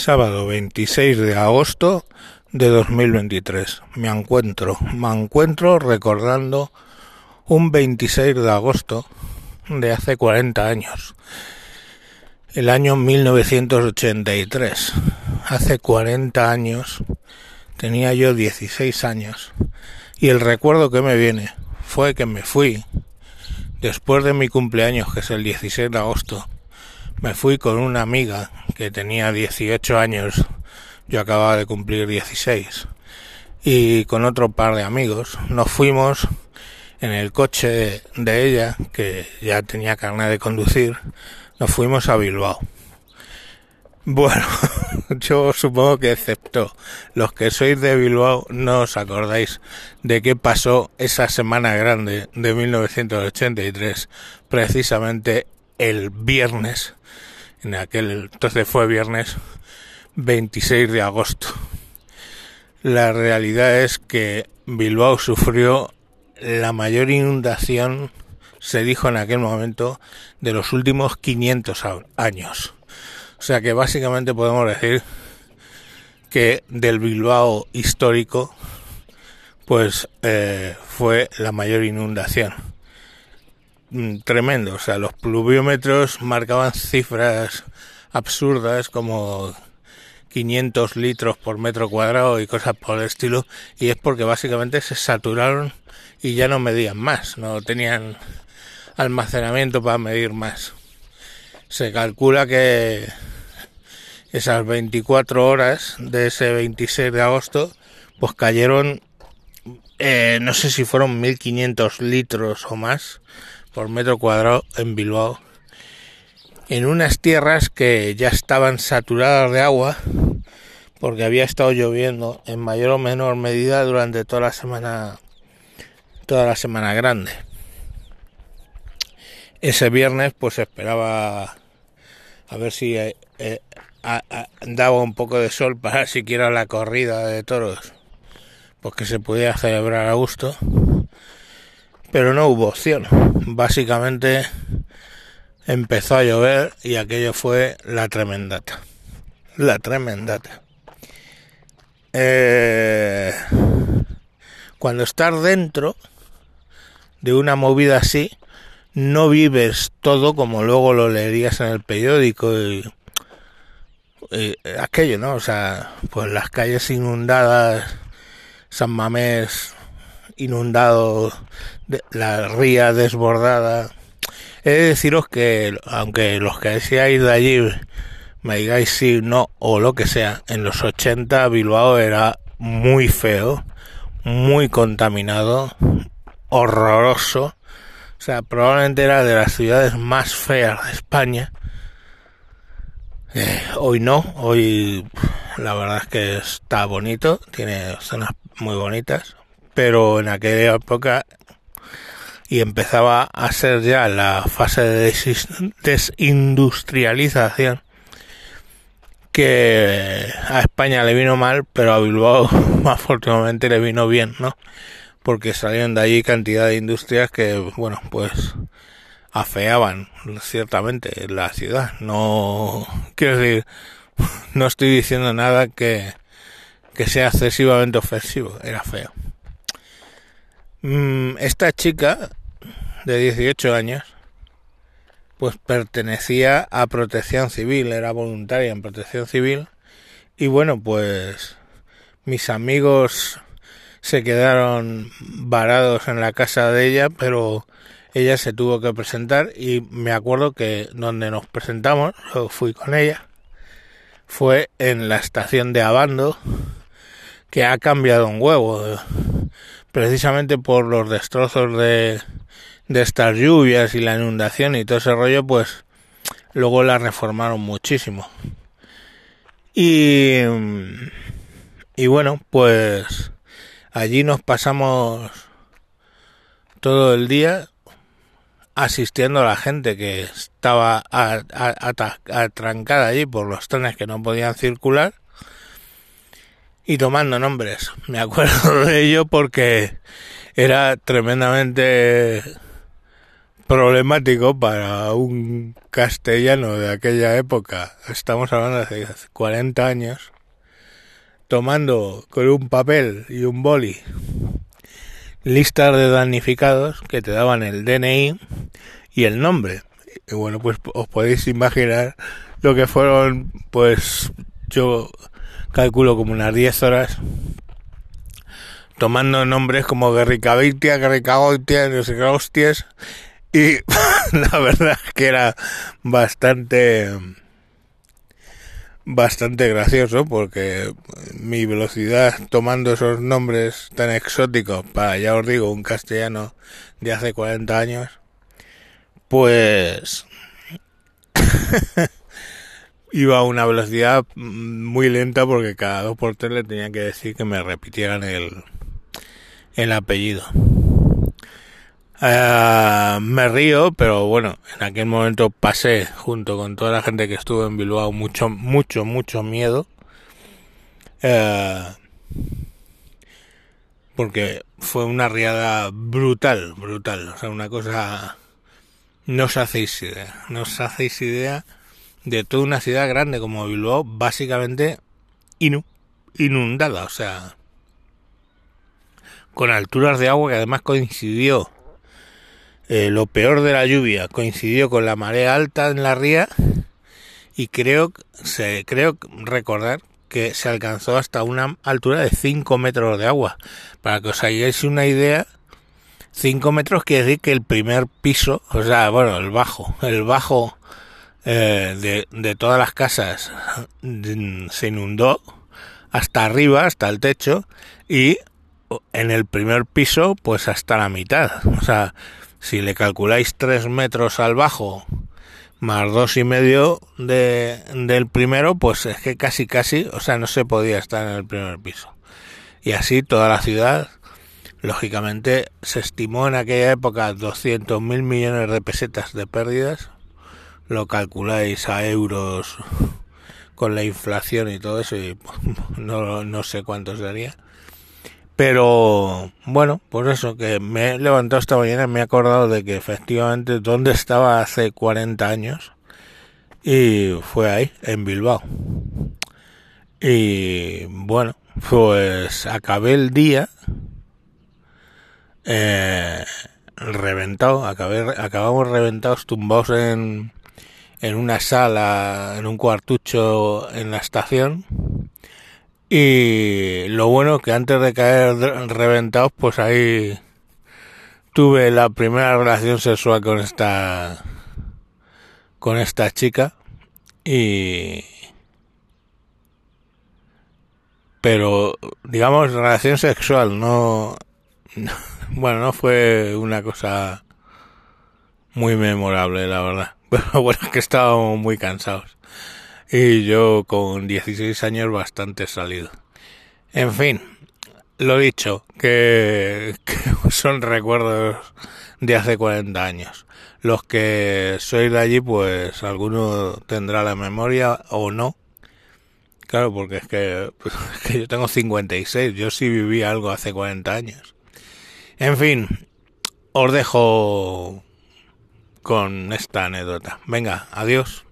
sábado 26 de agosto de 2023. Me encuentro, me encuentro recordando un 26 de agosto de hace 40 años. El año 1983. Hace 40 años tenía yo 16 años y el recuerdo que me viene fue que me fui después de mi cumpleaños, que es el 16 de agosto. Me fui con una amiga que tenía 18 años, yo acababa de cumplir 16, y con otro par de amigos nos fuimos en el coche de ella, que ya tenía carne de conducir, nos fuimos a Bilbao. Bueno, yo supongo que excepto los que sois de Bilbao no os acordáis de qué pasó esa semana grande de 1983, precisamente el viernes en aquel entonces fue viernes 26 de agosto. La realidad es que Bilbao sufrió la mayor inundación, se dijo en aquel momento, de los últimos 500 años. O sea que básicamente podemos decir que del Bilbao histórico, pues eh, fue la mayor inundación. Mm, tremendo. O sea, los pluviómetros marcaban cifras absurdas como 500 litros por metro cuadrado y cosas por el estilo. Y es porque básicamente se saturaron y ya no medían más. No tenían almacenamiento para medir más. Se calcula que esas 24 horas de ese 26 de agosto pues cayeron eh, no sé si fueron 1500 litros o más por metro cuadrado en Bilbao, en unas tierras que ya estaban saturadas de agua porque había estado lloviendo en mayor o menor medida durante toda la semana toda la semana grande. Ese viernes pues esperaba a ver si eh, eh, daba un poco de sol para siquiera la corrida de toros, pues que se pudiera celebrar a gusto pero no hubo opción. Básicamente empezó a llover y aquello fue la tremendata. La tremendata. Eh, cuando estás dentro de una movida así, no vives todo como luego lo leerías en el periódico y, y aquello, ¿no? O sea, pues las calles inundadas, San Mamés inundado, la ría desbordada. He de deciros que, aunque los que seáis de allí me digáis sí, no o lo que sea, en los 80 Bilbao era muy feo, muy contaminado, horroroso. O sea, probablemente era de las ciudades más feas de España. Eh, hoy no, hoy la verdad es que está bonito, tiene zonas muy bonitas, pero en aquella época y empezaba a ser ya la fase de desindustrialización que a España le vino mal, pero a Bilbao afortunadamente le vino bien, ¿no? Porque salieron de allí cantidad de industrias que, bueno, pues afeaban ciertamente la ciudad. No, quiero decir, no estoy diciendo nada que, que sea excesivamente ofensivo, era feo. Mm, esta chica de 18 años pues pertenecía a protección civil, era voluntaria en protección civil y bueno pues mis amigos se quedaron varados en la casa de ella pero ella se tuvo que presentar y me acuerdo que donde nos presentamos, fui con ella, fue en la estación de Abando que ha cambiado un huevo precisamente por los destrozos de, de estas lluvias y la inundación y todo ese rollo, pues luego la reformaron muchísimo. Y, y bueno, pues allí nos pasamos todo el día asistiendo a la gente que estaba atrancada allí por los trenes que no podían circular y tomando nombres. Me acuerdo de ello porque era tremendamente problemático para un castellano de aquella época, estamos hablando de hace 40 años, tomando con un papel y un boli listas de damnificados que te daban el DNI y el nombre. Y bueno, pues os podéis imaginar lo que fueron, pues yo calculo como unas 10 horas tomando nombres como Guerricavitia, Guerricagoitia, no sé qué. Y la verdad que era bastante bastante gracioso porque mi velocidad tomando esos nombres tan exóticos para, ya os digo, un castellano de hace 40 años, pues iba a una velocidad muy lenta porque cada dos por tres le tenía que decir que me repitieran el, el apellido. Uh, me río, pero bueno, en aquel momento pasé junto con toda la gente que estuvo en Bilbao mucho, mucho, mucho miedo. Uh, porque fue una riada brutal, brutal. O sea, una cosa... No os hacéis idea, no os hacéis idea de toda una ciudad grande como Bilbao, básicamente inu, inundada, o sea, con alturas de agua que además coincidió eh, lo peor de la lluvia coincidió con la marea alta en la ría y creo, se, creo recordar que se alcanzó hasta una altura de 5 metros de agua. Para que os hagáis una idea, 5 metros quiere decir que el primer piso, o sea, bueno, el bajo, el bajo eh, de, de todas las casas se inundó hasta arriba, hasta el techo, y en el primer piso, pues hasta la mitad. O sea, si le calculáis 3 metros al bajo más dos y medio de, del primero, pues es que casi casi, o sea, no se podía estar en el primer piso. Y así toda la ciudad, lógicamente, se estimó en aquella época 200 mil millones de pesetas de pérdidas. Lo calculáis a euros con la inflación y todo eso y no, no sé cuánto sería. Pero bueno, por eso que me he levantado esta mañana me he acordado de que efectivamente donde estaba hace 40 años y fue ahí, en Bilbao. Y bueno, pues acabé el día eh, reventado, acabé, acabamos reventados, tumbados en, en una sala, en un cuartucho en la estación. Y lo bueno que antes de caer reventados, pues ahí tuve la primera relación sexual con esta con esta chica. Y pero digamos relación sexual no, bueno no fue una cosa muy memorable la verdad pero bueno es que estábamos muy cansados y yo con 16 años bastante salido. En fin, lo dicho, que, son recuerdos de hace 40 años. Los que sois de allí, pues alguno tendrá la memoria o no. Claro, porque es que, pues, es que yo tengo 56, yo sí viví algo hace 40 años. En fin, os dejo con esta anécdota. Venga, adiós.